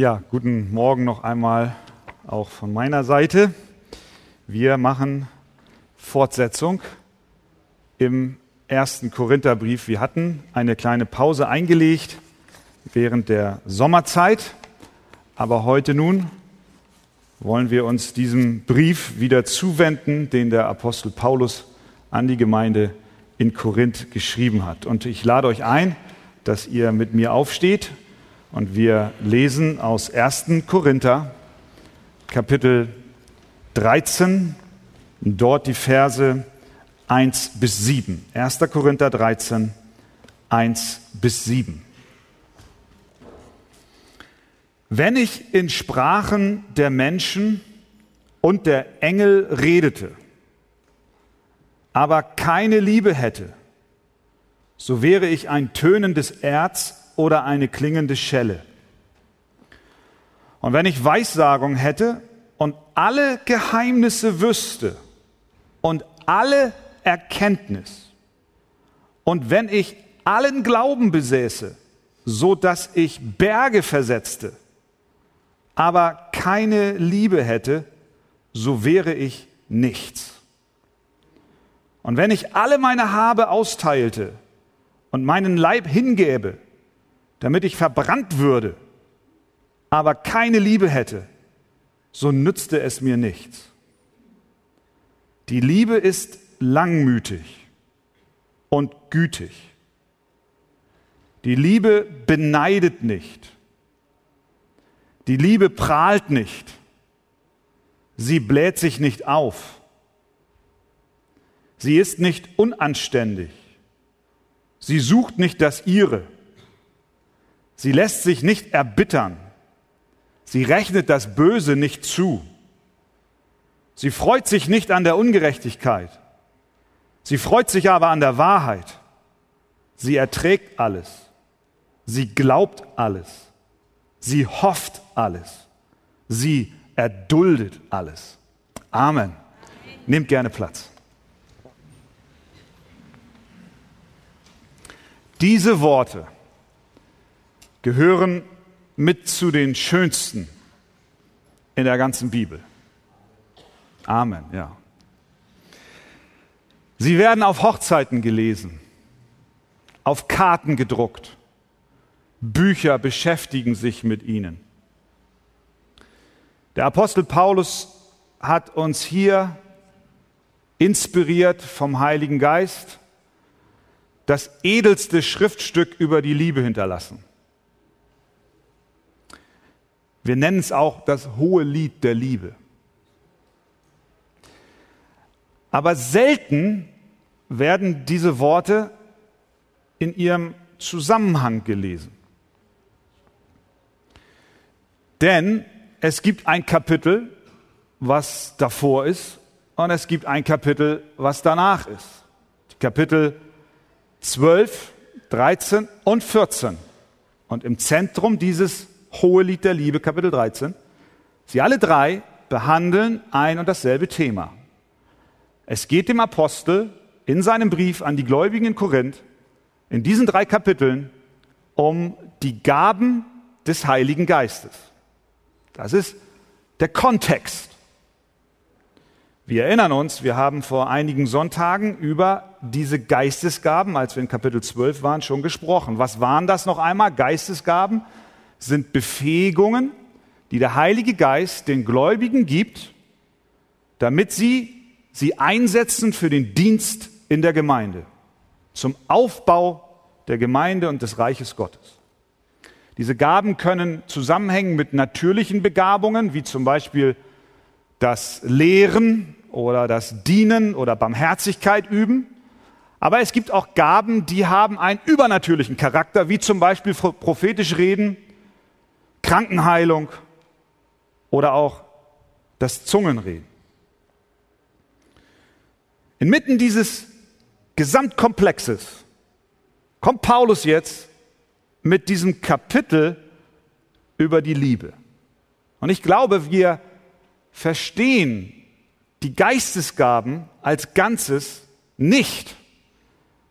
Ja, guten Morgen noch einmal auch von meiner Seite. Wir machen Fortsetzung im ersten Korintherbrief. Wir hatten eine kleine Pause eingelegt während der Sommerzeit, aber heute nun wollen wir uns diesem Brief wieder zuwenden, den der Apostel Paulus an die Gemeinde in Korinth geschrieben hat. Und ich lade euch ein, dass ihr mit mir aufsteht und wir lesen aus 1. Korinther, Kapitel 13, dort die Verse 1 bis 7. 1. Korinther 13, 1 bis 7. Wenn ich in Sprachen der Menschen und der Engel redete, aber keine Liebe hätte, so wäre ich ein tönendes Erz oder eine klingende Schelle. Und wenn ich Weissagung hätte und alle Geheimnisse wüsste und alle Erkenntnis, und wenn ich allen Glauben besäße, so dass ich Berge versetzte, aber keine Liebe hätte, so wäre ich nichts. Und wenn ich alle meine Habe austeilte und meinen Leib hingäbe, damit ich verbrannt würde, aber keine Liebe hätte, so nützte es mir nichts. Die Liebe ist langmütig und gütig. Die Liebe beneidet nicht. Die Liebe prahlt nicht. Sie bläht sich nicht auf. Sie ist nicht unanständig. Sie sucht nicht das ihre. Sie lässt sich nicht erbittern. Sie rechnet das Böse nicht zu. Sie freut sich nicht an der Ungerechtigkeit. Sie freut sich aber an der Wahrheit. Sie erträgt alles. Sie glaubt alles. Sie hofft alles. Sie erduldet alles. Amen. Nehmt gerne Platz. Diese Worte gehören mit zu den schönsten in der ganzen Bibel. Amen, ja. Sie werden auf Hochzeiten gelesen, auf Karten gedruckt. Bücher beschäftigen sich mit ihnen. Der Apostel Paulus hat uns hier inspiriert vom Heiligen Geist das edelste Schriftstück über die Liebe hinterlassen. Wir nennen es auch das hohe Lied der Liebe. Aber selten werden diese Worte in ihrem Zusammenhang gelesen. Denn es gibt ein Kapitel, was davor ist, und es gibt ein Kapitel, was danach ist. Die Kapitel 12, 13 und 14. Und im Zentrum dieses Hohe Lied der Liebe, Kapitel 13. Sie alle drei behandeln ein und dasselbe Thema. Es geht dem Apostel in seinem Brief an die Gläubigen in Korinth in diesen drei Kapiteln um die Gaben des Heiligen Geistes. Das ist der Kontext. Wir erinnern uns, wir haben vor einigen Sonntagen über diese Geistesgaben, als wir in Kapitel 12 waren, schon gesprochen. Was waren das noch einmal? Geistesgaben sind Befähigungen, die der Heilige Geist den Gläubigen gibt, damit sie sie einsetzen für den Dienst in der Gemeinde, zum Aufbau der Gemeinde und des Reiches Gottes. Diese Gaben können zusammenhängen mit natürlichen Begabungen, wie zum Beispiel das Lehren oder das Dienen oder Barmherzigkeit üben. Aber es gibt auch Gaben, die haben einen übernatürlichen Charakter, wie zum Beispiel prophetisch reden Krankenheilung oder auch das Zungenreden. Inmitten dieses Gesamtkomplexes kommt Paulus jetzt mit diesem Kapitel über die Liebe. Und ich glaube, wir verstehen die Geistesgaben als Ganzes nicht,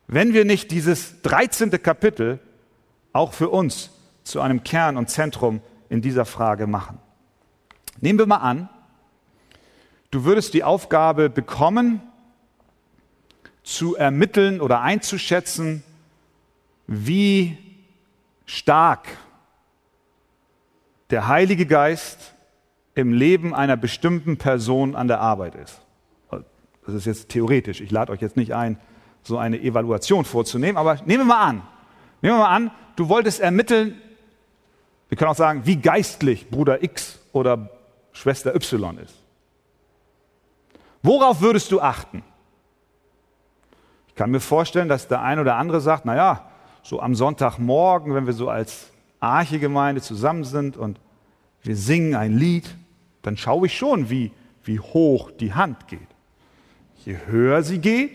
wenn wir nicht dieses 13. Kapitel auch für uns zu einem Kern und Zentrum in dieser Frage machen. Nehmen wir mal an, du würdest die Aufgabe bekommen, zu ermitteln oder einzuschätzen, wie stark der Heilige Geist im Leben einer bestimmten Person an der Arbeit ist. Das ist jetzt theoretisch. Ich lade euch jetzt nicht ein, so eine Evaluation vorzunehmen, aber nehmen wir mal an. Nehmen wir mal an, du wolltest ermitteln, wir können auch sagen, wie geistlich Bruder X oder Schwester Y ist. Worauf würdest du achten? Ich kann mir vorstellen, dass der ein oder andere sagt, naja, so am Sonntagmorgen, wenn wir so als Archegemeinde zusammen sind und wir singen ein Lied, dann schaue ich schon, wie, wie hoch die Hand geht. Je höher sie geht,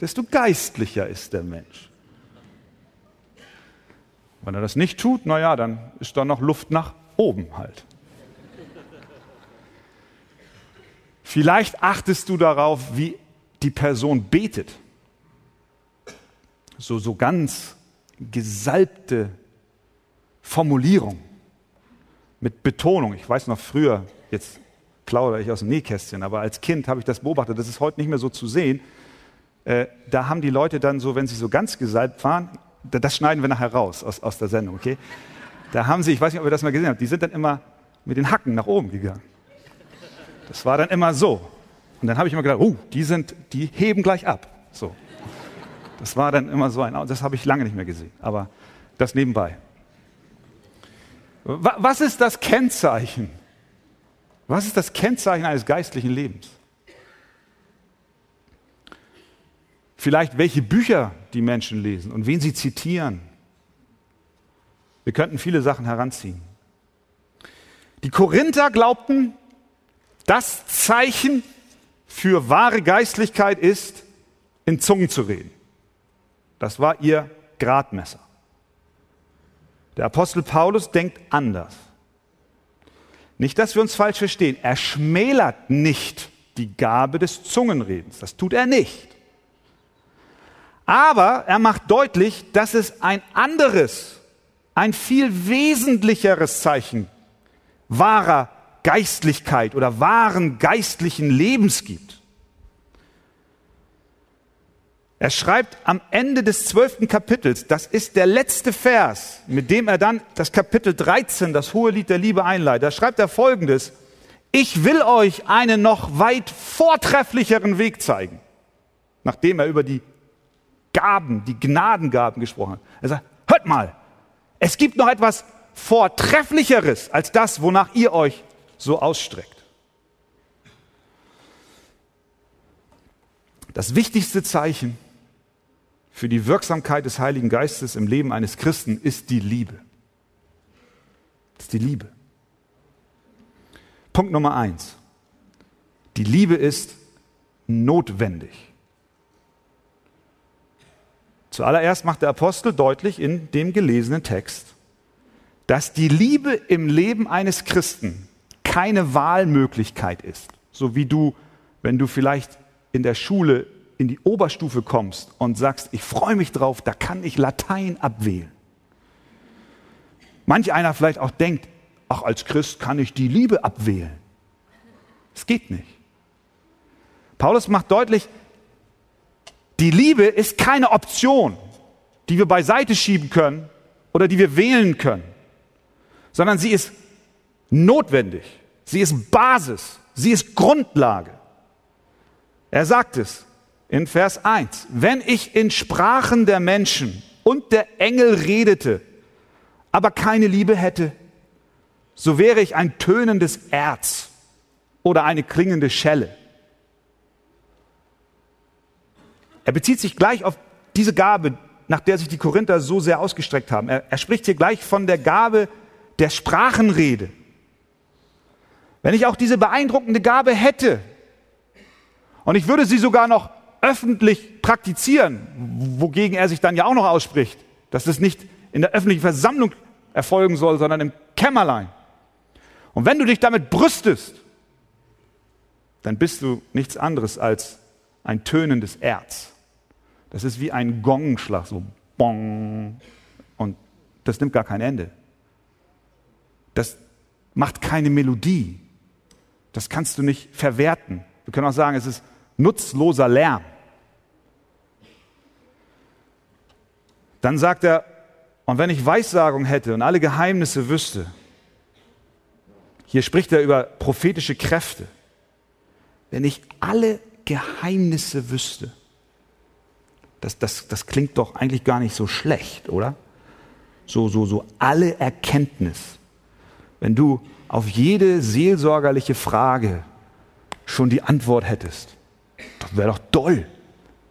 desto geistlicher ist der Mensch. Wenn er das nicht tut, naja, dann ist da noch Luft nach oben halt. Vielleicht achtest du darauf, wie die Person betet. So, so ganz gesalbte Formulierung mit Betonung. Ich weiß noch früher, jetzt plaudere ich aus dem Nähkästchen, aber als Kind habe ich das beobachtet, das ist heute nicht mehr so zu sehen. Äh, da haben die Leute dann so, wenn sie so ganz gesalbt waren, das schneiden wir nachher raus aus, aus der Sendung, okay? Da haben sie, ich weiß nicht, ob ihr das mal gesehen habt, die sind dann immer mit den Hacken nach oben gegangen. Das war dann immer so. Und dann habe ich immer gedacht, oh, die sind, die heben gleich ab. So. Das war dann immer so ein, das habe ich lange nicht mehr gesehen. Aber das nebenbei. Was ist das Kennzeichen? Was ist das Kennzeichen eines geistlichen Lebens? Vielleicht welche Bücher die Menschen lesen und wen sie zitieren. Wir könnten viele Sachen heranziehen. Die Korinther glaubten, das Zeichen für wahre Geistlichkeit ist, in Zungen zu reden. Das war ihr Gradmesser. Der Apostel Paulus denkt anders. Nicht, dass wir uns falsch verstehen. Er schmälert nicht die Gabe des Zungenredens. Das tut er nicht. Aber er macht deutlich, dass es ein anderes, ein viel wesentlicheres Zeichen wahrer Geistlichkeit oder wahren geistlichen Lebens gibt. Er schreibt am Ende des zwölften Kapitels, das ist der letzte Vers, mit dem er dann das Kapitel 13, das hohe Lied der Liebe einleitet. Da schreibt er folgendes, ich will euch einen noch weit vortrefflicheren Weg zeigen, nachdem er über die Gaben, die Gnadengaben gesprochen hat. Er sagt, hört mal, es gibt noch etwas Vortrefflicheres als das, wonach ihr euch so ausstreckt. Das wichtigste Zeichen für die Wirksamkeit des Heiligen Geistes im Leben eines Christen ist die Liebe. Das ist die Liebe. Punkt Nummer eins. Die Liebe ist notwendig. Zuallererst macht der Apostel deutlich in dem gelesenen Text, dass die Liebe im Leben eines Christen keine Wahlmöglichkeit ist. So wie du, wenn du vielleicht in der Schule in die Oberstufe kommst und sagst, ich freue mich drauf, da kann ich Latein abwählen. Manch einer vielleicht auch denkt, ach, als Christ kann ich die Liebe abwählen. Es geht nicht. Paulus macht deutlich, die Liebe ist keine Option, die wir beiseite schieben können oder die wir wählen können, sondern sie ist notwendig. Sie ist Basis. Sie ist Grundlage. Er sagt es, in Vers 1, wenn ich in Sprachen der Menschen und der Engel redete, aber keine Liebe hätte, so wäre ich ein tönendes Erz oder eine klingende Schelle. Er bezieht sich gleich auf diese Gabe, nach der sich die Korinther so sehr ausgestreckt haben. Er, er spricht hier gleich von der Gabe der Sprachenrede. Wenn ich auch diese beeindruckende Gabe hätte und ich würde sie sogar noch öffentlich praktizieren, wogegen er sich dann ja auch noch ausspricht, dass das nicht in der öffentlichen Versammlung erfolgen soll, sondern im Kämmerlein. Und wenn du dich damit brüstest, dann bist du nichts anderes als ein tönendes Erz. Das ist wie ein Gongschlag, so bong. Und das nimmt gar kein Ende. Das macht keine Melodie. Das kannst du nicht verwerten. Wir können auch sagen, es ist nutzloser Lärm. Dann sagt er, und wenn ich Weissagung hätte und alle Geheimnisse wüsste, hier spricht er über prophetische Kräfte, wenn ich alle Geheimnisse wüsste, das, das, das klingt doch eigentlich gar nicht so schlecht, oder? So, so, so alle Erkenntnis. Wenn du auf jede seelsorgerliche Frage schon die Antwort hättest, das wäre doch toll.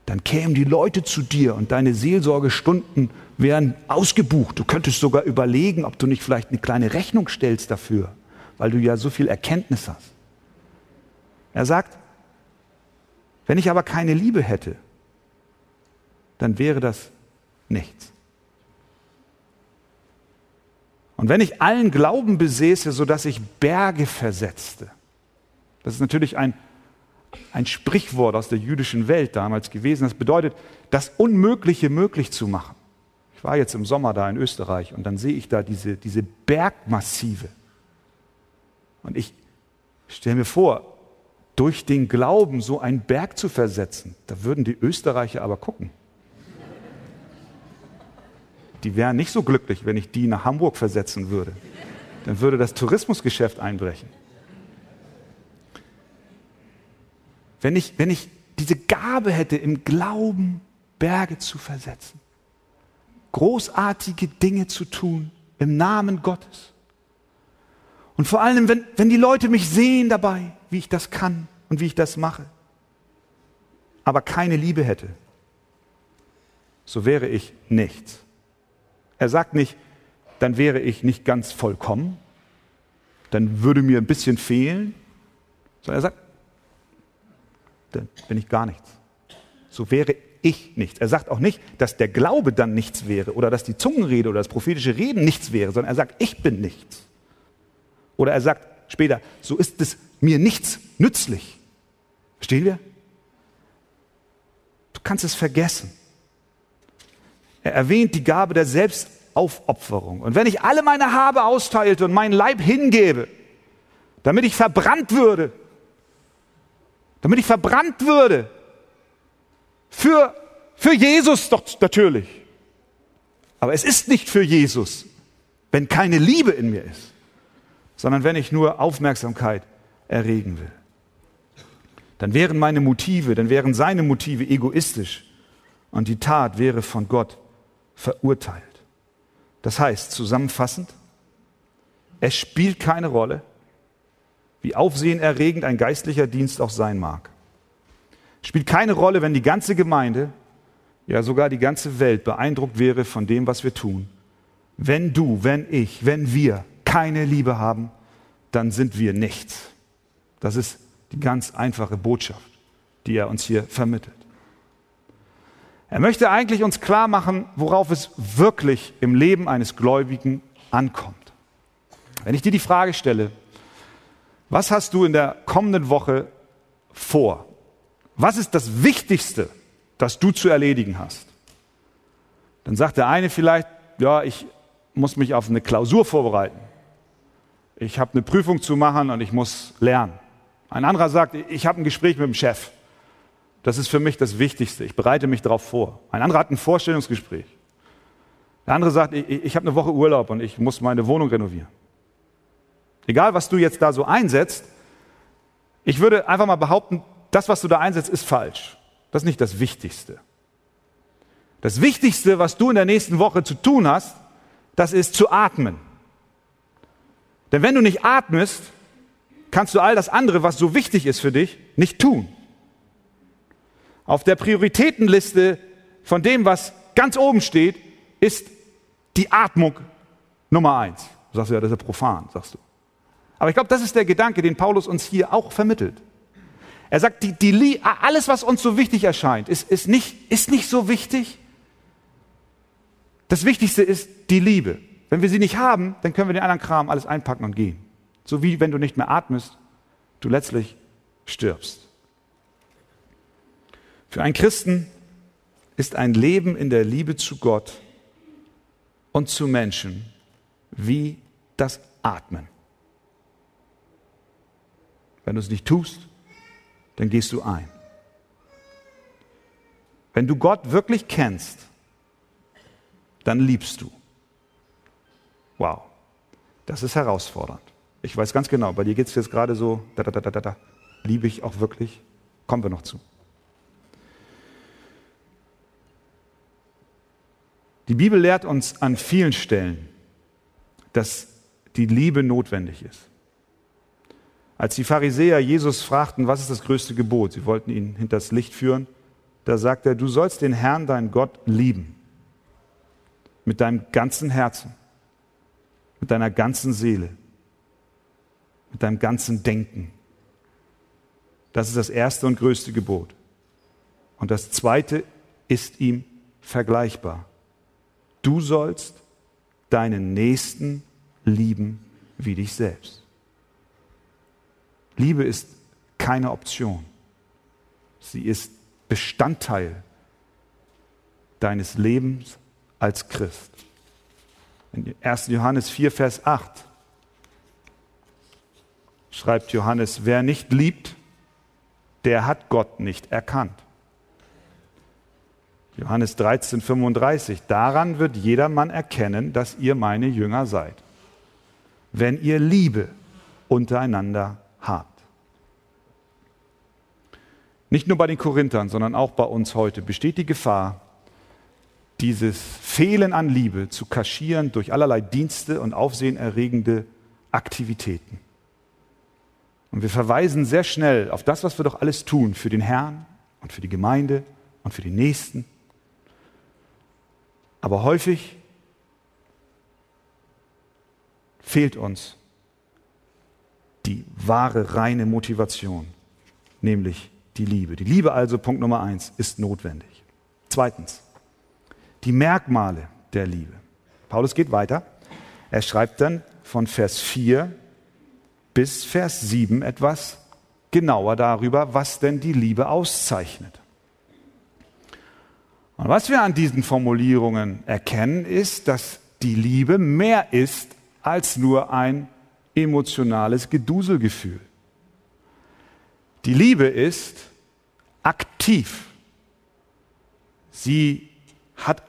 Dann kämen die Leute zu dir und deine Seelsorgestunden wären ausgebucht. Du könntest sogar überlegen, ob du nicht vielleicht eine kleine Rechnung stellst dafür, weil du ja so viel Erkenntnis hast. Er sagt, wenn ich aber keine Liebe hätte, dann wäre das nichts. Und wenn ich allen Glauben besäße, sodass ich Berge versetzte, das ist natürlich ein, ein Sprichwort aus der jüdischen Welt damals gewesen, das bedeutet, das Unmögliche möglich zu machen. Ich war jetzt im Sommer da in Österreich und dann sehe ich da diese, diese Bergmassive. Und ich stelle mir vor, durch den Glauben so einen Berg zu versetzen, da würden die Österreicher aber gucken die wären nicht so glücklich, wenn ich die nach Hamburg versetzen würde. Dann würde das Tourismusgeschäft einbrechen. Wenn ich, wenn ich diese Gabe hätte, im Glauben Berge zu versetzen, großartige Dinge zu tun im Namen Gottes. Und vor allem, wenn, wenn die Leute mich sehen dabei, wie ich das kann und wie ich das mache, aber keine Liebe hätte, so wäre ich nichts. Er sagt nicht, dann wäre ich nicht ganz vollkommen, dann würde mir ein bisschen fehlen, sondern er sagt, dann bin ich gar nichts. So wäre ich nichts. Er sagt auch nicht, dass der Glaube dann nichts wäre oder dass die Zungenrede oder das prophetische Reden nichts wäre, sondern er sagt, ich bin nichts. Oder er sagt später, so ist es mir nichts nützlich. Verstehen wir? Du kannst es vergessen. Er erwähnt die Gabe der Selbstaufopferung. Und wenn ich alle meine Habe austeilte und meinen Leib hingebe, damit ich verbrannt würde, damit ich verbrannt würde, für, für Jesus doch natürlich. Aber es ist nicht für Jesus, wenn keine Liebe in mir ist, sondern wenn ich nur Aufmerksamkeit erregen will. Dann wären meine Motive, dann wären seine Motive egoistisch und die Tat wäre von Gott verurteilt. Das heißt, zusammenfassend, es spielt keine Rolle, wie aufsehenerregend ein geistlicher Dienst auch sein mag. Es spielt keine Rolle, wenn die ganze Gemeinde, ja sogar die ganze Welt beeindruckt wäre von dem, was wir tun. Wenn du, wenn ich, wenn wir keine Liebe haben, dann sind wir nichts. Das ist die ganz einfache Botschaft, die er uns hier vermittelt. Er möchte eigentlich uns klar machen, worauf es wirklich im Leben eines Gläubigen ankommt. Wenn ich dir die Frage stelle, was hast du in der kommenden Woche vor? Was ist das Wichtigste, das du zu erledigen hast? Dann sagt der eine vielleicht, ja, ich muss mich auf eine Klausur vorbereiten. Ich habe eine Prüfung zu machen und ich muss lernen. Ein anderer sagt, ich habe ein Gespräch mit dem Chef. Das ist für mich das Wichtigste. Ich bereite mich darauf vor. Ein anderer hat ein Vorstellungsgespräch. Der andere sagt, ich, ich habe eine Woche Urlaub und ich muss meine Wohnung renovieren. Egal, was du jetzt da so einsetzt, ich würde einfach mal behaupten, das, was du da einsetzt, ist falsch. Das ist nicht das Wichtigste. Das Wichtigste, was du in der nächsten Woche zu tun hast, das ist zu atmen. Denn wenn du nicht atmest, kannst du all das andere, was so wichtig ist für dich, nicht tun. Auf der Prioritätenliste von dem, was ganz oben steht, ist die Atmung Nummer eins. Du sagst ja, das ist ja profan, sagst du. Aber ich glaube, das ist der Gedanke, den Paulus uns hier auch vermittelt. Er sagt, die, die, alles, was uns so wichtig erscheint, ist, ist, nicht, ist nicht so wichtig. Das Wichtigste ist die Liebe. Wenn wir sie nicht haben, dann können wir den anderen Kram alles einpacken und gehen. So wie wenn du nicht mehr atmest, du letztlich stirbst. Für einen Christen ist ein Leben in der Liebe zu Gott und zu Menschen wie das atmen. Wenn du es nicht tust, dann gehst du ein. Wenn du Gott wirklich kennst, dann liebst du. Wow, das ist herausfordernd. Ich weiß ganz genau, bei dir geht es jetzt gerade so, da, da, da, da, da, liebe ich auch wirklich. Kommen wir noch zu. Die Bibel lehrt uns an vielen Stellen, dass die Liebe notwendig ist. Als die Pharisäer Jesus fragten, was ist das größte Gebot, sie wollten ihn hinters Licht führen, da sagt er, du sollst den Herrn, deinen Gott, lieben. Mit deinem ganzen Herzen, mit deiner ganzen Seele, mit deinem ganzen Denken. Das ist das erste und größte Gebot. Und das zweite ist ihm vergleichbar. Du sollst deinen Nächsten lieben wie dich selbst. Liebe ist keine Option. Sie ist Bestandteil deines Lebens als Christ. In 1. Johannes 4, Vers 8 schreibt Johannes, wer nicht liebt, der hat Gott nicht erkannt. Johannes 13, 35, daran wird jedermann erkennen, dass ihr meine Jünger seid, wenn ihr Liebe untereinander habt. Nicht nur bei den Korinthern, sondern auch bei uns heute besteht die Gefahr, dieses Fehlen an Liebe zu kaschieren durch allerlei Dienste und aufsehenerregende Aktivitäten. Und wir verweisen sehr schnell auf das, was wir doch alles tun für den Herrn und für die Gemeinde und für die Nächsten. Aber häufig fehlt uns die wahre, reine Motivation, nämlich die Liebe. Die Liebe also, Punkt Nummer eins, ist notwendig. Zweitens, die Merkmale der Liebe. Paulus geht weiter. Er schreibt dann von Vers 4 bis Vers 7 etwas genauer darüber, was denn die Liebe auszeichnet. Und was wir an diesen Formulierungen erkennen, ist, dass die Liebe mehr ist als nur ein emotionales Geduselgefühl. Die Liebe ist aktiv. Sie hat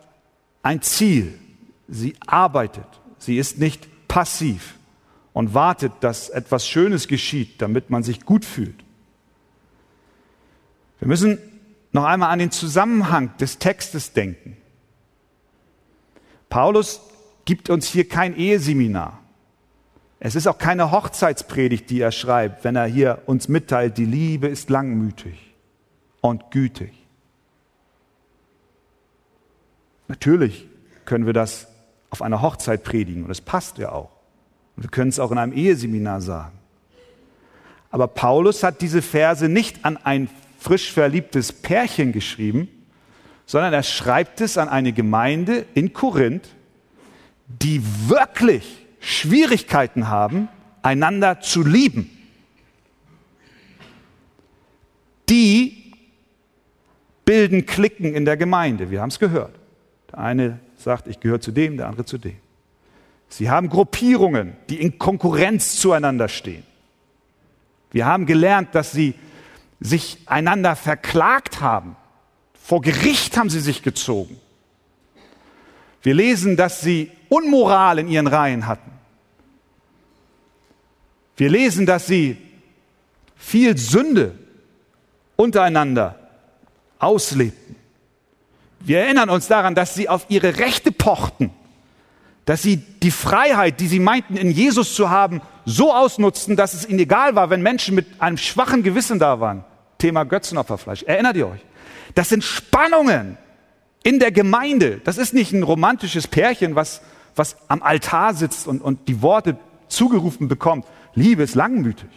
ein Ziel. Sie arbeitet. Sie ist nicht passiv und wartet, dass etwas Schönes geschieht, damit man sich gut fühlt. Wir müssen noch einmal an den Zusammenhang des Textes denken. Paulus gibt uns hier kein Eheseminar. Es ist auch keine Hochzeitspredigt, die er schreibt, wenn er hier uns mitteilt, die Liebe ist langmütig und gütig. Natürlich können wir das auf einer Hochzeit predigen und es passt ja auch. Und wir können es auch in einem Eheseminar sagen. Aber Paulus hat diese Verse nicht an ein frisch verliebtes Pärchen geschrieben, sondern er schreibt es an eine Gemeinde in Korinth, die wirklich Schwierigkeiten haben, einander zu lieben. Die bilden Klicken in der Gemeinde. Wir haben es gehört. Der eine sagt, ich gehöre zu dem, der andere zu dem. Sie haben Gruppierungen, die in Konkurrenz zueinander stehen. Wir haben gelernt, dass sie sich einander verklagt haben. Vor Gericht haben sie sich gezogen. Wir lesen, dass sie Unmoral in ihren Reihen hatten. Wir lesen, dass sie viel Sünde untereinander auslebten. Wir erinnern uns daran, dass sie auf ihre Rechte pochten, dass sie die Freiheit, die sie meinten in Jesus zu haben, so ausnutzten, dass es ihnen egal war, wenn Menschen mit einem schwachen Gewissen da waren. Thema Götzenopferfleisch. Erinnert ihr euch? Das sind Spannungen in der Gemeinde. Das ist nicht ein romantisches Pärchen, was, was am Altar sitzt und, und die Worte zugerufen bekommt. Liebe ist langmütig.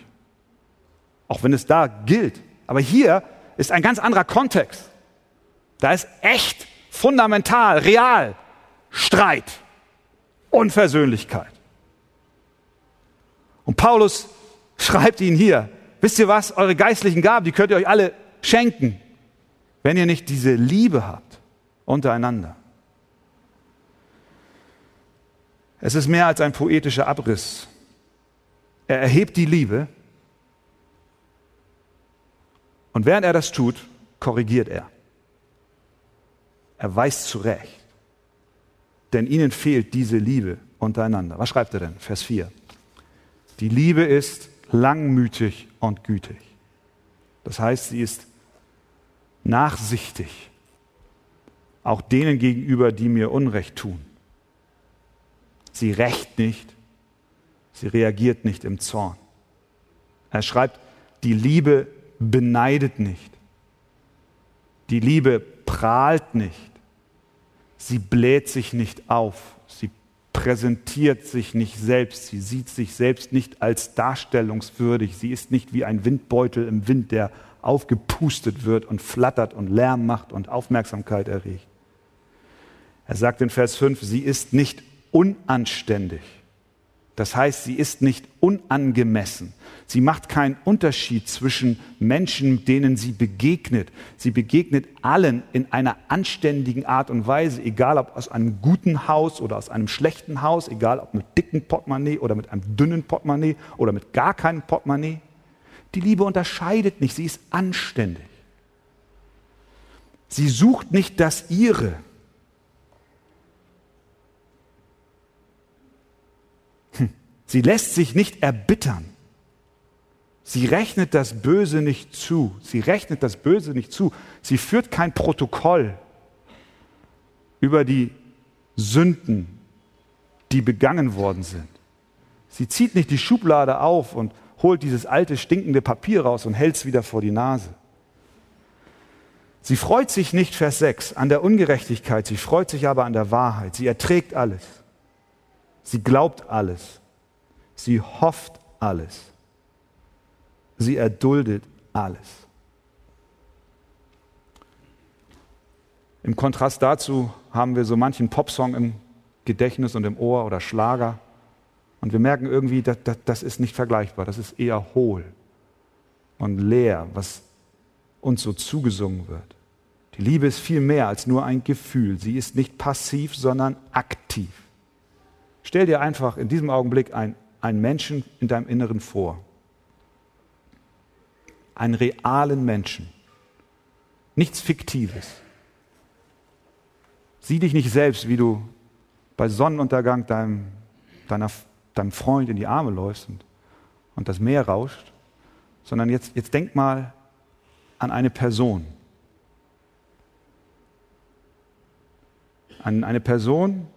Auch wenn es da gilt. Aber hier ist ein ganz anderer Kontext. Da ist echt, fundamental, real Streit, Unversöhnlichkeit. Und Paulus schreibt ihnen hier, wisst ihr was, eure geistlichen Gaben, die könnt ihr euch alle schenken, wenn ihr nicht diese Liebe habt untereinander. Es ist mehr als ein poetischer Abriss er erhebt die Liebe und während er das tut, korrigiert er. Er weist zurecht. Denn ihnen fehlt diese Liebe untereinander. Was schreibt er denn? Vers 4. Die Liebe ist langmütig und gütig. Das heißt, sie ist nachsichtig, auch denen gegenüber, die mir Unrecht tun. Sie rächt nicht, sie reagiert nicht im Zorn. Er schreibt, die Liebe beneidet nicht, die Liebe prahlt nicht, sie bläht sich nicht auf, sie präsentiert sich nicht selbst, sie sieht sich selbst nicht als darstellungswürdig, sie ist nicht wie ein Windbeutel im Wind, der aufgepustet wird und flattert und Lärm macht und Aufmerksamkeit erregt. Er sagt in Vers 5, sie ist nicht unanständig. Das heißt, sie ist nicht unangemessen. Sie macht keinen Unterschied zwischen Menschen, denen sie begegnet. Sie begegnet allen in einer anständigen Art und Weise, egal ob aus einem guten Haus oder aus einem schlechten Haus, egal ob mit dicken Portemonnaie oder mit einem dünnen Portemonnaie oder mit gar keinem Portemonnaie. Die Liebe unterscheidet nicht, sie ist anständig. Sie sucht nicht das ihre. Sie lässt sich nicht erbittern. Sie rechnet das Böse nicht zu. Sie rechnet das Böse nicht zu. Sie führt kein Protokoll über die Sünden, die begangen worden sind. Sie zieht nicht die Schublade auf und holt dieses alte, stinkende Papier raus und hält es wieder vor die Nase. Sie freut sich nicht, Vers 6, an der Ungerechtigkeit, sie freut sich aber an der Wahrheit. Sie erträgt alles. Sie glaubt alles. Sie hofft alles. Sie erduldet alles. Im Kontrast dazu haben wir so manchen Popsong im Gedächtnis und im Ohr oder Schlager, und wir merken irgendwie, das, das, das ist nicht vergleichbar, das ist eher hohl und leer, was uns so zugesungen wird. Die Liebe ist viel mehr als nur ein Gefühl. Sie ist nicht passiv, sondern aktiv. Stell dir einfach in diesem Augenblick ein, einen Menschen in deinem Inneren vor. Einen realen Menschen. Nichts Fiktives. Sieh dich nicht selbst, wie du bei Sonnenuntergang deinem, deiner deinem Freund in die Arme läufst und, und das Meer rauscht, sondern jetzt, jetzt denk mal an eine Person. An eine Person,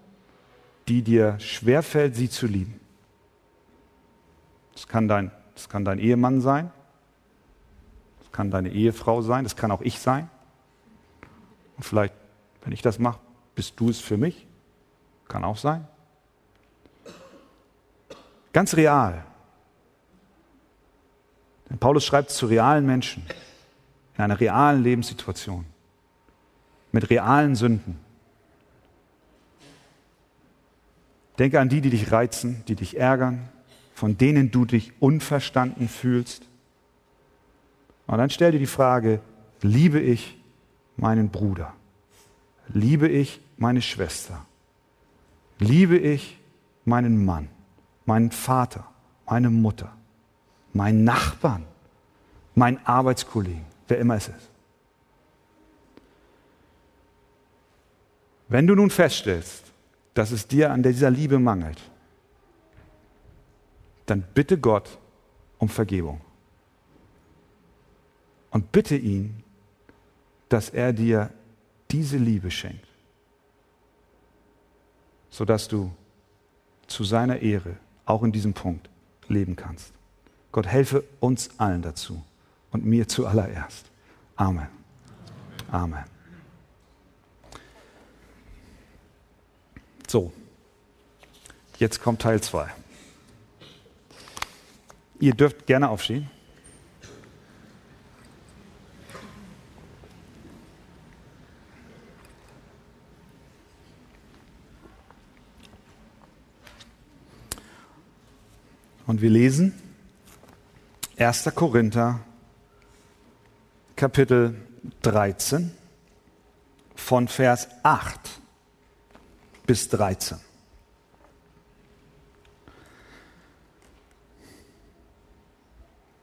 die dir schwerfällt, sie zu lieben. Das kann dein, das kann dein Ehemann sein, das kann deine Ehefrau sein, das kann auch ich sein. Und vielleicht, wenn ich das mache, bist du es für mich. Kann auch sein. Ganz real. Denn Paulus schreibt zu realen Menschen in einer realen Lebenssituation mit realen Sünden. Denke an die, die dich reizen, die dich ärgern, von denen du dich unverstanden fühlst. Und dann stell dir die Frage, liebe ich meinen Bruder? Liebe ich meine Schwester? Liebe ich meinen Mann? meinen Vater, meine Mutter, meinen Nachbarn, meinen Arbeitskollegen, wer immer es ist. Wenn du nun feststellst, dass es dir an dieser Liebe mangelt, dann bitte Gott um Vergebung. Und bitte ihn, dass er dir diese Liebe schenkt, sodass du zu seiner Ehre auch in diesem Punkt leben kannst. Gott helfe uns allen dazu und mir zuallererst. Amen. Amen. So, jetzt kommt Teil 2. Ihr dürft gerne aufstehen. Und wir lesen 1. Korinther Kapitel 13 von Vers 8 bis 13.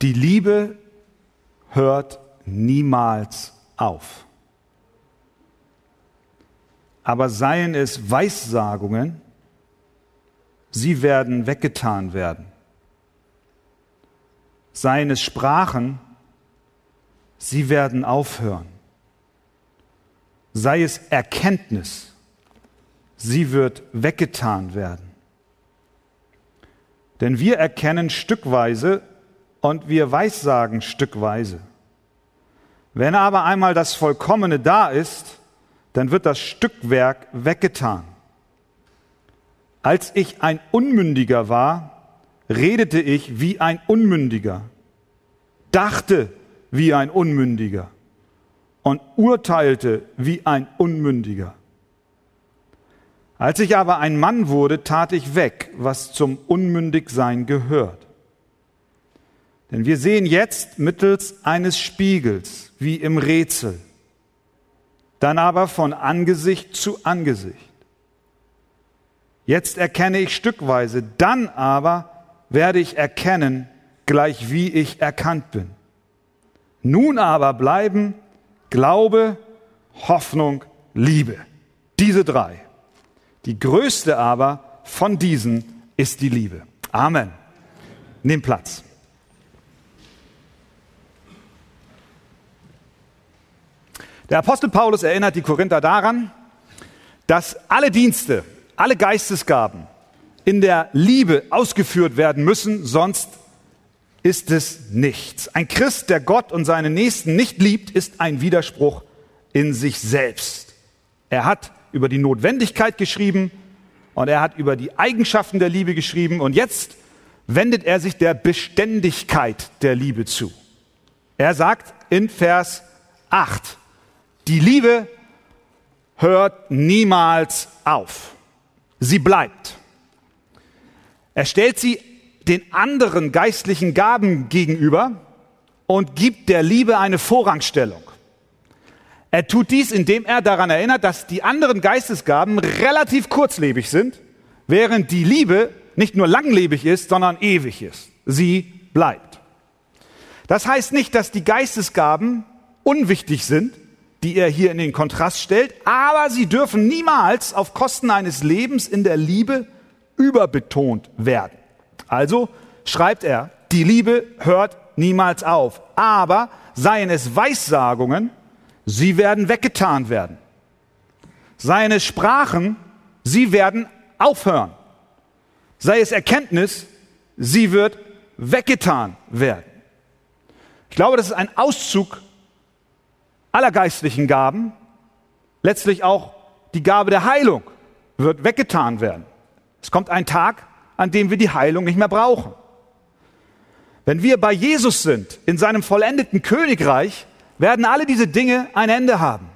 Die Liebe hört niemals auf. Aber seien es Weissagungen, sie werden weggetan werden. Seien es Sprachen, sie werden aufhören. Sei es Erkenntnis, sie wird weggetan werden. Denn wir erkennen stückweise und wir weissagen stückweise. Wenn aber einmal das Vollkommene da ist, dann wird das Stückwerk weggetan. Als ich ein Unmündiger war, redete ich wie ein Unmündiger, dachte wie ein Unmündiger und urteilte wie ein Unmündiger. Als ich aber ein Mann wurde, tat ich weg, was zum Unmündigsein gehört. Denn wir sehen jetzt mittels eines Spiegels, wie im Rätsel, dann aber von Angesicht zu Angesicht. Jetzt erkenne ich stückweise, dann aber werde ich erkennen, gleich wie ich erkannt bin. Nun aber bleiben Glaube, Hoffnung, Liebe. Diese drei. Die größte aber von diesen ist die Liebe. Amen. Nimm Platz. Der Apostel Paulus erinnert die Korinther daran, dass alle Dienste, alle Geistesgaben in der Liebe ausgeführt werden müssen, sonst ist es nichts. Ein Christ, der Gott und seine Nächsten nicht liebt, ist ein Widerspruch in sich selbst. Er hat über die Notwendigkeit geschrieben und er hat über die Eigenschaften der Liebe geschrieben und jetzt wendet er sich der Beständigkeit der Liebe zu. Er sagt in Vers 8, die Liebe hört niemals auf. Sie bleibt. Er stellt sie den anderen geistlichen Gaben gegenüber und gibt der Liebe eine Vorrangstellung. Er tut dies, indem er daran erinnert, dass die anderen Geistesgaben relativ kurzlebig sind, während die Liebe nicht nur langlebig ist, sondern ewig ist. Sie bleibt. Das heißt nicht, dass die Geistesgaben unwichtig sind, die er hier in den Kontrast stellt, aber sie dürfen niemals auf Kosten eines Lebens in der Liebe überbetont werden. Also schreibt er, die Liebe hört niemals auf, aber seien es Weissagungen, sie werden weggetan werden. Seien es Sprachen, sie werden aufhören. Sei es Erkenntnis, sie wird weggetan werden. Ich glaube, das ist ein Auszug aller geistlichen Gaben. Letztlich auch die Gabe der Heilung wird weggetan werden. Es kommt ein Tag, an dem wir die Heilung nicht mehr brauchen. Wenn wir bei Jesus sind, in seinem vollendeten Königreich, werden alle diese Dinge ein Ende haben.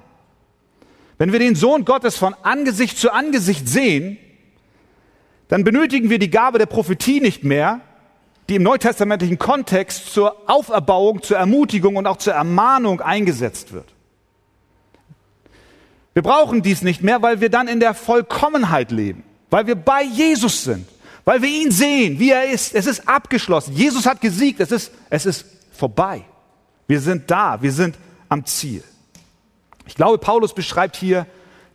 Wenn wir den Sohn Gottes von Angesicht zu Angesicht sehen, dann benötigen wir die Gabe der Prophetie nicht mehr, die im neutestamentlichen Kontext zur Auferbauung, zur Ermutigung und auch zur Ermahnung eingesetzt wird. Wir brauchen dies nicht mehr, weil wir dann in der Vollkommenheit leben, weil wir bei Jesus sind weil wir ihn sehen, wie er ist. Es ist abgeschlossen. Jesus hat gesiegt. Es ist, es ist vorbei. Wir sind da. Wir sind am Ziel. Ich glaube, Paulus beschreibt hier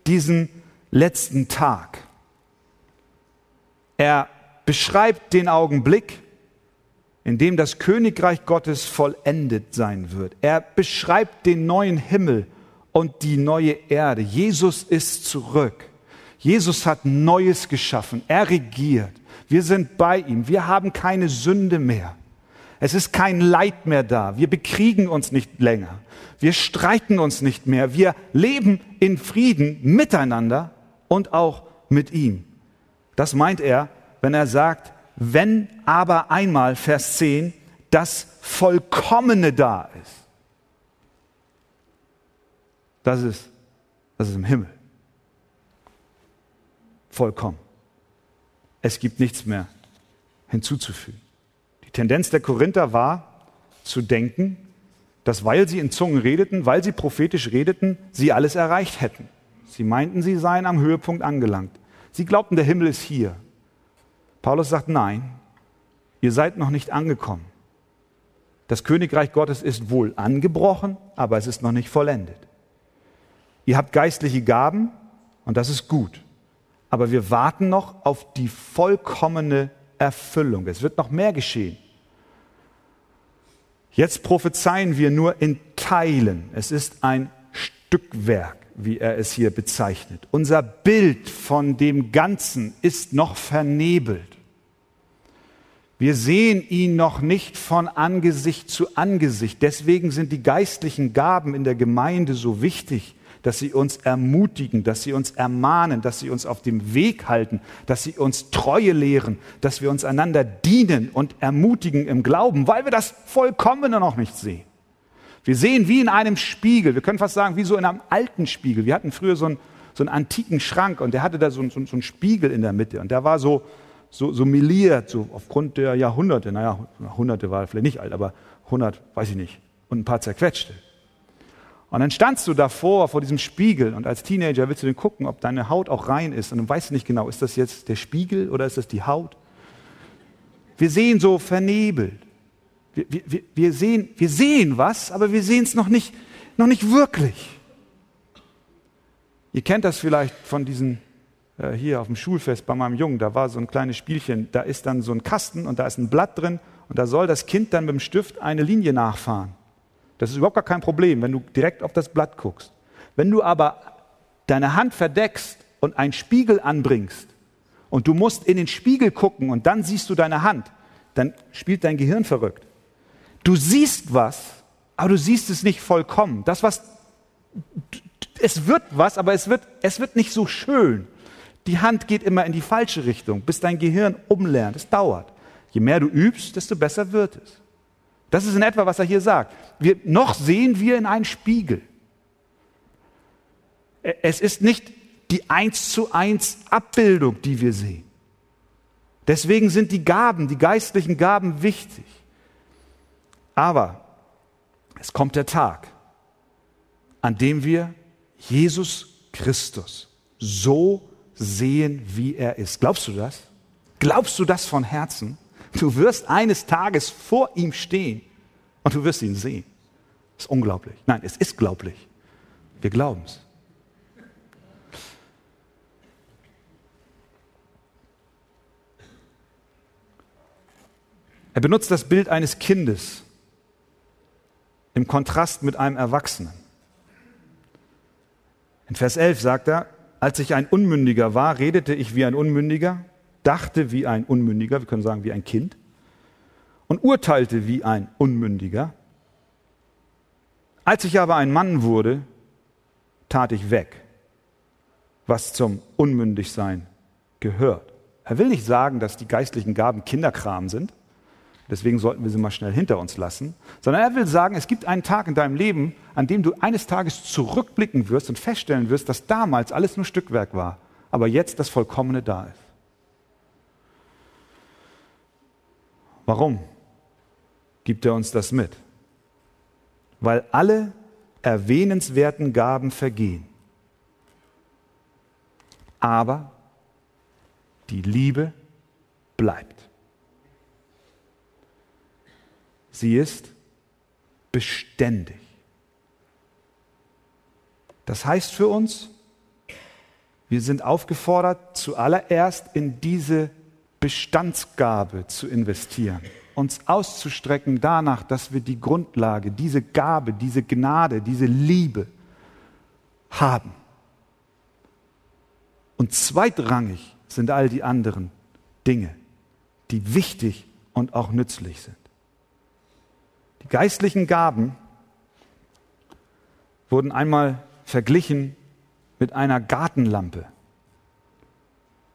diesen letzten Tag. Er beschreibt den Augenblick, in dem das Königreich Gottes vollendet sein wird. Er beschreibt den neuen Himmel und die neue Erde. Jesus ist zurück. Jesus hat Neues geschaffen. Er regiert. Wir sind bei ihm. Wir haben keine Sünde mehr. Es ist kein Leid mehr da. Wir bekriegen uns nicht länger. Wir streiten uns nicht mehr. Wir leben in Frieden miteinander und auch mit ihm. Das meint er, wenn er sagt, wenn aber einmal, Vers 10, das Vollkommene da ist. Das ist, das ist im Himmel. Vollkommen. Es gibt nichts mehr hinzuzufügen. Die Tendenz der Korinther war zu denken, dass weil sie in Zungen redeten, weil sie prophetisch redeten, sie alles erreicht hätten. Sie meinten, sie seien am Höhepunkt angelangt. Sie glaubten, der Himmel ist hier. Paulus sagt, nein, ihr seid noch nicht angekommen. Das Königreich Gottes ist wohl angebrochen, aber es ist noch nicht vollendet. Ihr habt geistliche Gaben und das ist gut. Aber wir warten noch auf die vollkommene Erfüllung. Es wird noch mehr geschehen. Jetzt prophezeien wir nur in Teilen. Es ist ein Stückwerk, wie er es hier bezeichnet. Unser Bild von dem Ganzen ist noch vernebelt. Wir sehen ihn noch nicht von Angesicht zu Angesicht. Deswegen sind die geistlichen Gaben in der Gemeinde so wichtig, dass sie uns ermutigen, dass sie uns ermahnen, dass sie uns auf dem Weg halten, dass sie uns Treue lehren, dass wir uns einander dienen und ermutigen im Glauben, weil wir das Vollkommene noch nicht sehen. Wir sehen wie in einem Spiegel, wir können fast sagen, wie so in einem alten Spiegel. Wir hatten früher so einen, so einen antiken Schrank und der hatte da so, so, so einen Spiegel in der Mitte und der war so, so, so miliert, so aufgrund der Jahrhunderte, naja, Hunderte war vielleicht nicht alt, aber 100, weiß ich nicht, und ein paar zerquetschte. Und dann standst du davor, vor diesem Spiegel und als Teenager willst du den gucken, ob deine Haut auch rein ist und du weißt nicht genau, ist das jetzt der Spiegel oder ist das die Haut? Wir sehen so vernebelt. Wir, wir, wir, sehen, wir sehen was, aber wir sehen es noch nicht, noch nicht wirklich. Ihr kennt das vielleicht von diesen äh, hier auf dem Schulfest bei meinem Jungen, da war so ein kleines Spielchen, da ist dann so ein Kasten und da ist ein Blatt drin und da soll das Kind dann mit dem Stift eine Linie nachfahren. Das ist überhaupt gar kein Problem, wenn du direkt auf das Blatt guckst. Wenn du aber deine Hand verdeckst und einen Spiegel anbringst und du musst in den Spiegel gucken und dann siehst du deine Hand, dann spielt dein Gehirn verrückt. Du siehst was, aber du siehst es nicht vollkommen. Das, was, es wird was, aber es wird, es wird nicht so schön. Die Hand geht immer in die falsche Richtung, bis dein Gehirn umlernt. Es dauert. Je mehr du übst, desto besser wird es. Das ist in etwa, was er hier sagt. Wir, noch sehen wir in einen Spiegel. Es ist nicht die eins zu eins Abbildung, die wir sehen. Deswegen sind die Gaben, die geistlichen Gaben wichtig. Aber es kommt der Tag, an dem wir Jesus Christus so sehen, wie er ist. Glaubst du das? Glaubst du das von Herzen? Du wirst eines Tages vor ihm stehen und du wirst ihn sehen. Das ist unglaublich. Nein, es ist glaublich. Wir glauben es. Er benutzt das Bild eines Kindes im Kontrast mit einem Erwachsenen. In Vers 11 sagt er, als ich ein Unmündiger war, redete ich wie ein Unmündiger, dachte wie ein Unmündiger, wir können sagen wie ein Kind, und urteilte wie ein Unmündiger. Als ich aber ein Mann wurde, tat ich weg, was zum Unmündigsein gehört. Er will nicht sagen, dass die geistlichen Gaben Kinderkram sind, deswegen sollten wir sie mal schnell hinter uns lassen, sondern er will sagen, es gibt einen Tag in deinem Leben, an dem du eines Tages zurückblicken wirst und feststellen wirst, dass damals alles nur Stückwerk war, aber jetzt das Vollkommene da ist. Warum gibt er uns das mit? Weil alle erwähnenswerten Gaben vergehen. Aber die Liebe bleibt. Sie ist beständig. Das heißt für uns, wir sind aufgefordert, zuallererst in diese Bestandsgabe zu investieren, uns auszustrecken danach, dass wir die Grundlage, diese Gabe, diese Gnade, diese Liebe haben. Und zweitrangig sind all die anderen Dinge, die wichtig und auch nützlich sind. Die geistlichen Gaben wurden einmal verglichen mit einer Gartenlampe.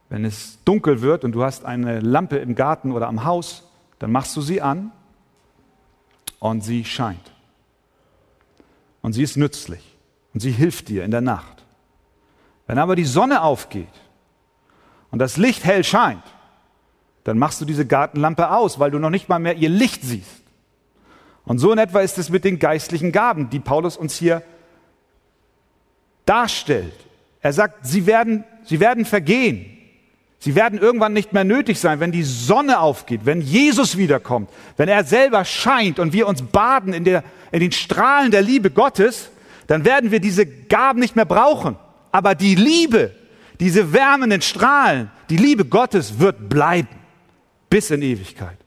Wenn es dunkel wird und du hast eine Lampe im Garten oder am Haus, dann machst du sie an und sie scheint. Und sie ist nützlich und sie hilft dir in der Nacht. Wenn aber die Sonne aufgeht und das Licht hell scheint, dann machst du diese Gartenlampe aus, weil du noch nicht mal mehr ihr Licht siehst. Und so in etwa ist es mit den geistlichen Gaben, die Paulus uns hier darstellt. Er sagt, sie werden, sie werden vergehen. Sie werden irgendwann nicht mehr nötig sein, wenn die Sonne aufgeht, wenn Jesus wiederkommt, wenn er selber scheint und wir uns baden in, der, in den Strahlen der Liebe Gottes, dann werden wir diese Gaben nicht mehr brauchen. Aber die Liebe, diese wärmenden Strahlen, die Liebe Gottes wird bleiben bis in Ewigkeit.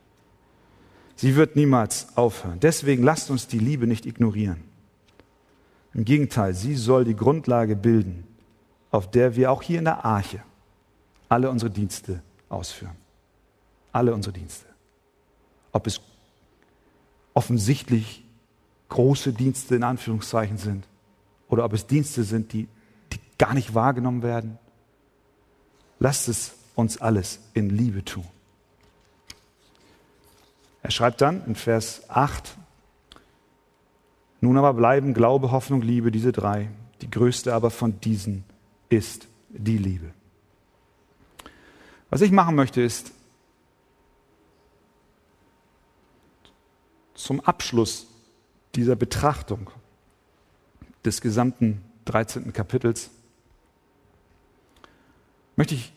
Sie wird niemals aufhören. Deswegen lasst uns die Liebe nicht ignorieren. Im Gegenteil, sie soll die Grundlage bilden, auf der wir auch hier in der Arche alle unsere Dienste ausführen. Alle unsere Dienste. Ob es offensichtlich große Dienste in Anführungszeichen sind oder ob es Dienste sind, die, die gar nicht wahrgenommen werden. Lasst es uns alles in Liebe tun. Er schreibt dann in Vers 8, nun aber bleiben Glaube, Hoffnung, Liebe, diese drei. Die größte aber von diesen ist die Liebe. Was ich machen möchte, ist zum Abschluss dieser Betrachtung des gesamten 13. Kapitels, möchte ich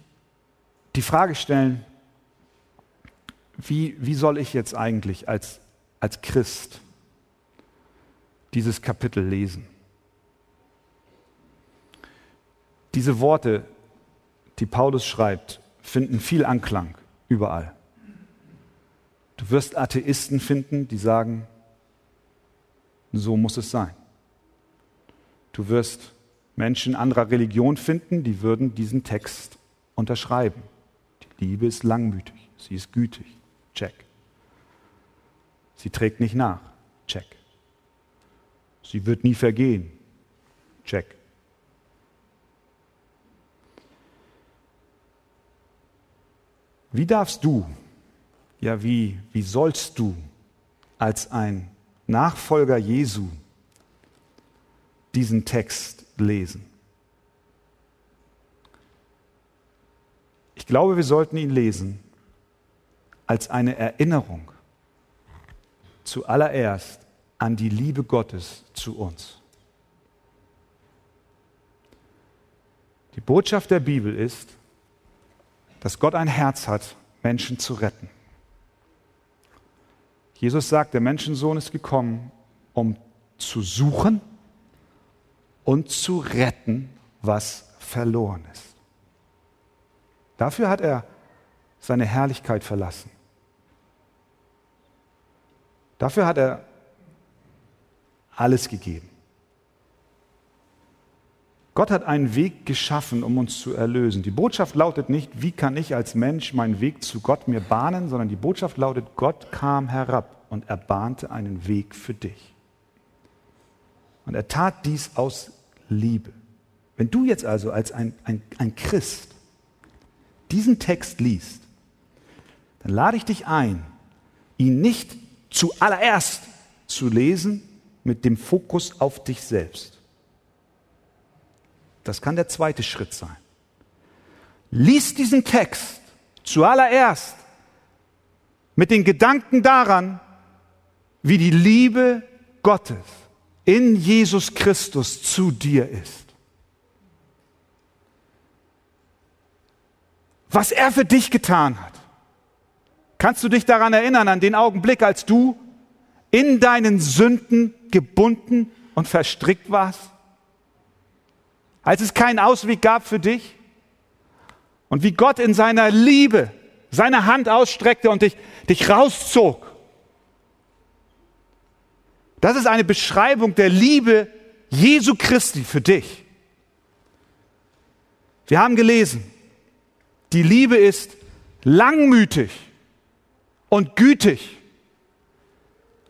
die Frage stellen, wie, wie soll ich jetzt eigentlich als, als Christ dieses Kapitel lesen? Diese Worte, die Paulus schreibt, finden viel Anklang überall. Du wirst Atheisten finden, die sagen, so muss es sein. Du wirst Menschen anderer Religion finden, die würden diesen Text unterschreiben. Die Liebe ist langmütig, sie ist gütig. Check. Sie trägt nicht nach. Check. Sie wird nie vergehen. Check. Wie darfst du, ja wie, wie sollst du als ein Nachfolger Jesu diesen Text lesen? Ich glaube, wir sollten ihn lesen als eine Erinnerung zuallererst an die Liebe Gottes zu uns. Die Botschaft der Bibel ist, dass Gott ein Herz hat, Menschen zu retten. Jesus sagt, der Menschensohn ist gekommen, um zu suchen und zu retten, was verloren ist. Dafür hat er seine Herrlichkeit verlassen. Dafür hat er alles gegeben. Gott hat einen Weg geschaffen, um uns zu erlösen. Die Botschaft lautet nicht, wie kann ich als Mensch meinen Weg zu Gott mir bahnen, sondern die Botschaft lautet, Gott kam herab und er bahnte einen Weg für dich. Und er tat dies aus Liebe. Wenn du jetzt also als ein, ein, ein Christ diesen Text liest, dann lade ich dich ein, ihn nicht zuallererst zu lesen mit dem Fokus auf dich selbst das kann der zweite Schritt sein. Lies diesen Text zuallererst mit den Gedanken daran, wie die Liebe Gottes in Jesus Christus zu dir ist. Was er für dich getan hat. Kannst du dich daran erinnern, an den Augenblick, als du in deinen Sünden gebunden und verstrickt warst? als es keinen Ausweg gab für dich? Und wie Gott in seiner Liebe seine Hand ausstreckte und dich, dich rauszog. Das ist eine Beschreibung der Liebe Jesu Christi für dich. Wir haben gelesen, die Liebe ist langmütig und gütig.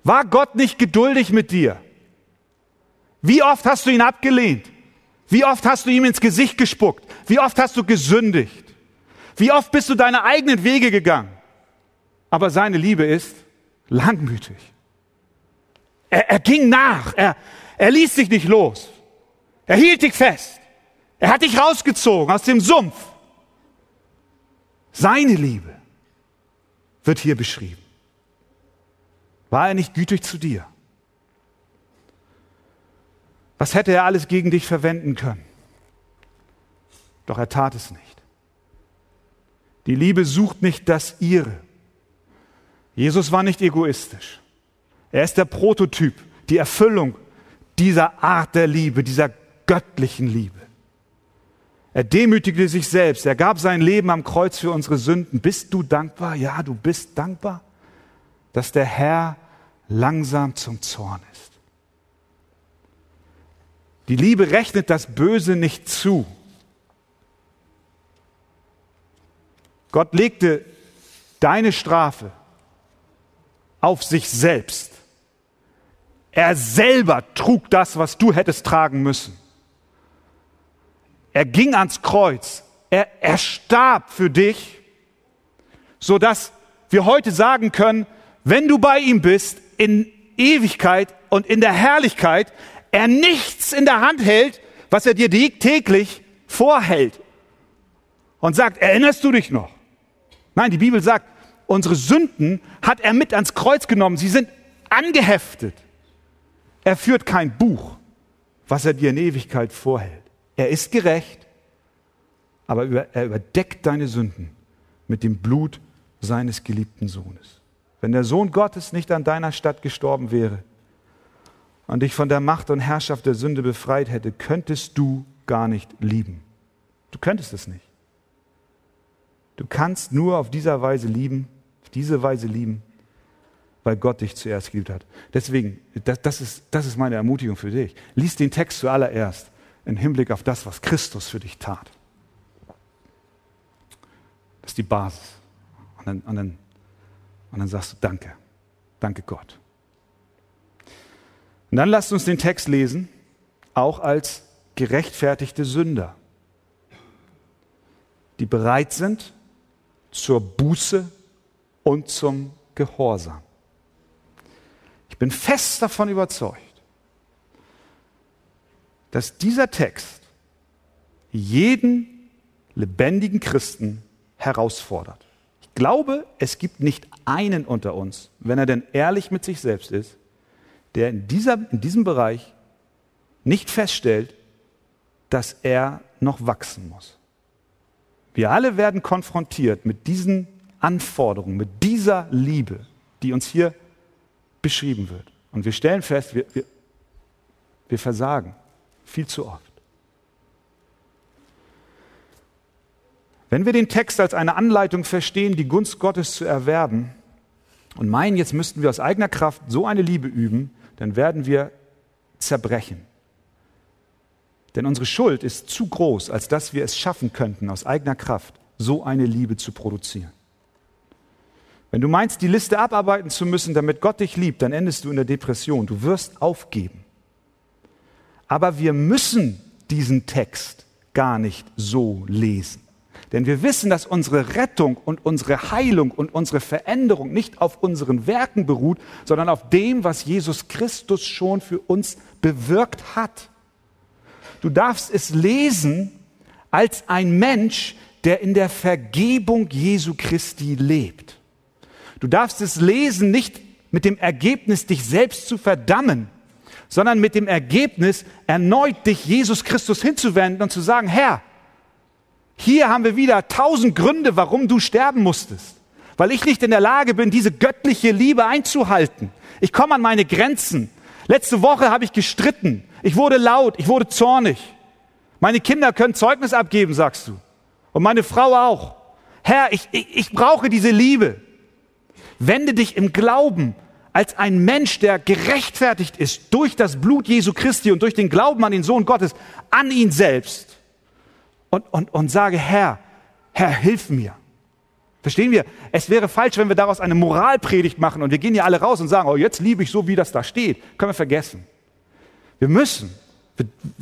War Gott nicht geduldig mit dir? Wie oft hast du ihn abgelehnt? Wie oft hast du ihm ins Gesicht gespuckt? Wie oft hast du gesündigt? Wie oft bist du deine eigenen Wege gegangen? Aber seine Liebe ist langmütig. Er, er ging nach. Er, er ließ dich nicht los. Er hielt dich fest. Er hat dich rausgezogen aus dem Sumpf. Seine Liebe wird hier beschrieben. War er nicht gütig zu dir? Was hätte er alles gegen dich verwenden können? Doch er tat es nicht. Die Liebe sucht nicht das ihre. Jesus war nicht egoistisch. Er ist der Prototyp, die Erfüllung dieser Art der Liebe, dieser göttlichen Liebe. Er demütigte sich selbst. Er gab sein Leben am Kreuz für unsere Sünden. Bist du dankbar? Ja, du bist dankbar, dass der Herr langsam zum Zorn ist. Die Liebe rechnet das Böse nicht zu. Gott legte deine Strafe auf sich selbst. Er selber trug das, was du hättest tragen müssen. Er ging ans Kreuz. Er, er starb für dich, so dass wir heute sagen können, wenn du bei ihm bist, in Ewigkeit und in der Herrlichkeit, er nichts in der Hand hält, was er dir täglich vorhält und sagt, erinnerst du dich noch? Nein, die Bibel sagt, unsere Sünden hat er mit ans Kreuz genommen. Sie sind angeheftet. Er führt kein Buch, was er dir in Ewigkeit vorhält. Er ist gerecht, aber er überdeckt deine Sünden mit dem Blut seines geliebten Sohnes. Wenn der Sohn Gottes nicht an deiner Stadt gestorben wäre und dich von der Macht und Herrschaft der Sünde befreit hätte, könntest du gar nicht lieben. Du könntest es nicht. Du kannst nur auf dieser Weise lieben, auf diese Weise lieben, weil Gott dich zuerst geliebt hat. Deswegen, das, das, ist, das ist meine Ermutigung für dich. Lies den Text zuallererst im Hinblick auf das, was Christus für dich tat. Das ist die Basis. Und dann, und dann, und dann sagst du Danke. Danke Gott. Und dann lasst uns den Text lesen, auch als gerechtfertigte Sünder, die bereit sind zur Buße und zum Gehorsam. Ich bin fest davon überzeugt, dass dieser Text jeden lebendigen Christen herausfordert. Ich glaube, es gibt nicht einen unter uns, wenn er denn ehrlich mit sich selbst ist, der in, dieser, in diesem Bereich nicht feststellt, dass er noch wachsen muss. Wir alle werden konfrontiert mit diesen Anforderungen, mit dieser Liebe, die uns hier beschrieben wird. Und wir stellen fest, wir, wir, wir versagen viel zu oft. Wenn wir den Text als eine Anleitung verstehen, die Gunst Gottes zu erwerben und meinen, jetzt müssten wir aus eigener Kraft so eine Liebe üben, dann werden wir zerbrechen. Denn unsere Schuld ist zu groß, als dass wir es schaffen könnten, aus eigener Kraft so eine Liebe zu produzieren. Wenn du meinst, die Liste abarbeiten zu müssen, damit Gott dich liebt, dann endest du in der Depression. Du wirst aufgeben. Aber wir müssen diesen Text gar nicht so lesen. Denn wir wissen, dass unsere Rettung und unsere Heilung und unsere Veränderung nicht auf unseren Werken beruht, sondern auf dem, was Jesus Christus schon für uns bewirkt hat. Du darfst es lesen als ein Mensch, der in der Vergebung Jesu Christi lebt. Du darfst es lesen nicht mit dem Ergebnis, dich selbst zu verdammen, sondern mit dem Ergebnis, erneut dich Jesus Christus hinzuwenden und zu sagen, Herr, hier haben wir wieder tausend Gründe, warum du sterben musstest. Weil ich nicht in der Lage bin, diese göttliche Liebe einzuhalten. Ich komme an meine Grenzen. Letzte Woche habe ich gestritten. Ich wurde laut, ich wurde zornig. Meine Kinder können Zeugnis abgeben, sagst du. Und meine Frau auch. Herr, ich, ich, ich brauche diese Liebe. Wende dich im Glauben als ein Mensch, der gerechtfertigt ist durch das Blut Jesu Christi und durch den Glauben an den Sohn Gottes, an ihn selbst und, und, und sage, Herr, Herr, hilf mir. Verstehen wir? Es wäre falsch, wenn wir daraus eine Moralpredigt machen und wir gehen ja alle raus und sagen, oh, jetzt liebe ich so, wie das da steht. Können wir vergessen. Wir müssen,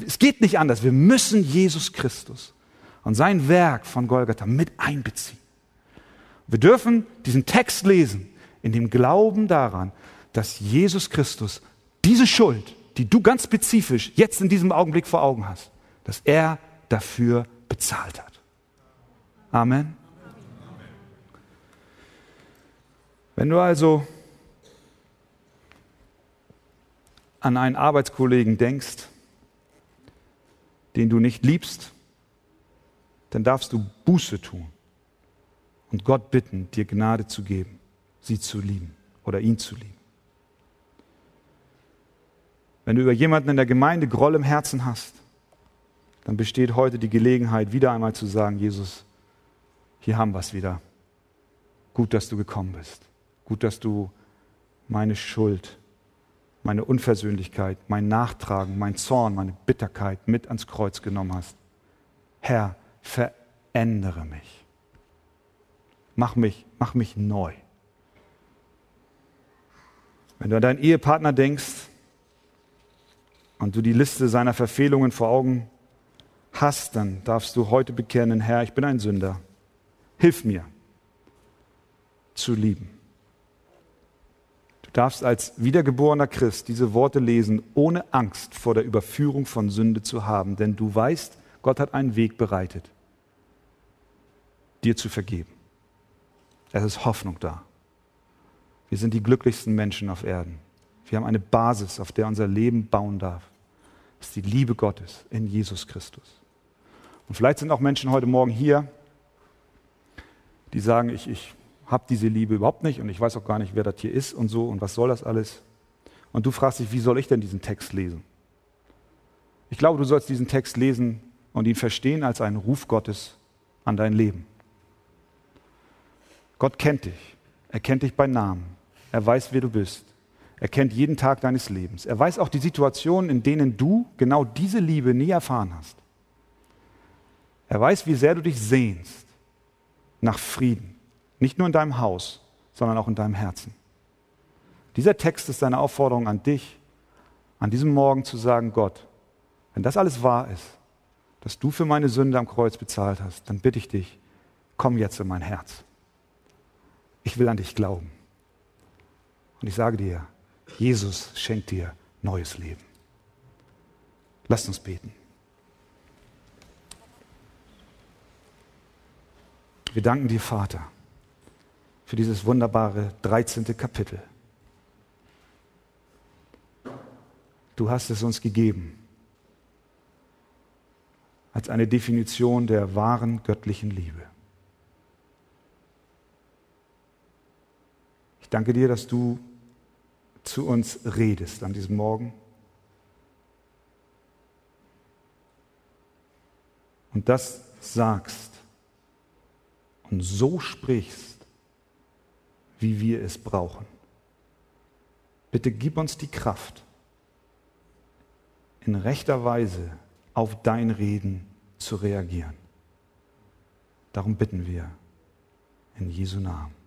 es geht nicht anders, wir müssen Jesus Christus und sein Werk von Golgatha mit einbeziehen. Wir dürfen diesen Text lesen in dem Glauben daran, dass Jesus Christus diese Schuld, die du ganz spezifisch jetzt in diesem Augenblick vor Augen hast, dass er dafür bezahlt hat. Amen. Wenn du also an einen Arbeitskollegen denkst, den du nicht liebst, dann darfst du Buße tun und Gott bitten, dir Gnade zu geben, sie zu lieben oder ihn zu lieben. Wenn du über jemanden in der Gemeinde Groll im Herzen hast, dann besteht heute die Gelegenheit, wieder einmal zu sagen, Jesus, hier haben wir es wieder. Gut, dass du gekommen bist. Gut, dass du meine Schuld, meine Unversöhnlichkeit, mein Nachtragen, mein Zorn, meine Bitterkeit mit ans Kreuz genommen hast. Herr, verändere mich. Mach mich, mach mich neu. Wenn du an deinen Ehepartner denkst und du die Liste seiner Verfehlungen vor Augen hast, dann darfst du heute bekennen, Herr, ich bin ein Sünder. Hilf mir zu lieben. Du darfst als wiedergeborener Christ diese Worte lesen, ohne Angst vor der Überführung von Sünde zu haben, denn du weißt, Gott hat einen Weg bereitet, dir zu vergeben. Es ist Hoffnung da. Wir sind die glücklichsten Menschen auf Erden. Wir haben eine Basis, auf der unser Leben bauen darf. Das ist die Liebe Gottes in Jesus Christus. Und vielleicht sind auch Menschen heute Morgen hier, die sagen, ich, ich habe diese Liebe überhaupt nicht und ich weiß auch gar nicht, wer das hier ist und so und was soll das alles. Und du fragst dich, wie soll ich denn diesen Text lesen? Ich glaube, du sollst diesen Text lesen und ihn verstehen als einen Ruf Gottes an dein Leben. Gott kennt dich. Er kennt dich bei Namen. Er weiß, wer du bist. Er kennt jeden Tag deines Lebens. Er weiß auch die Situationen, in denen du genau diese Liebe nie erfahren hast. Er weiß, wie sehr du dich sehnst nach Frieden nicht nur in deinem Haus, sondern auch in deinem Herzen. Dieser Text ist eine Aufforderung an dich, an diesem Morgen zu sagen, Gott, wenn das alles wahr ist, dass du für meine Sünde am Kreuz bezahlt hast, dann bitte ich dich, komm jetzt in mein Herz. Ich will an dich glauben. Und ich sage dir, Jesus schenkt dir neues Leben. Lasst uns beten. Wir danken dir, Vater für dieses wunderbare 13. Kapitel. Du hast es uns gegeben als eine Definition der wahren göttlichen Liebe. Ich danke dir, dass du zu uns redest an diesem Morgen. Und das sagst und so sprichst, wie wir es brauchen. Bitte gib uns die Kraft, in rechter Weise auf dein Reden zu reagieren. Darum bitten wir in Jesu Namen.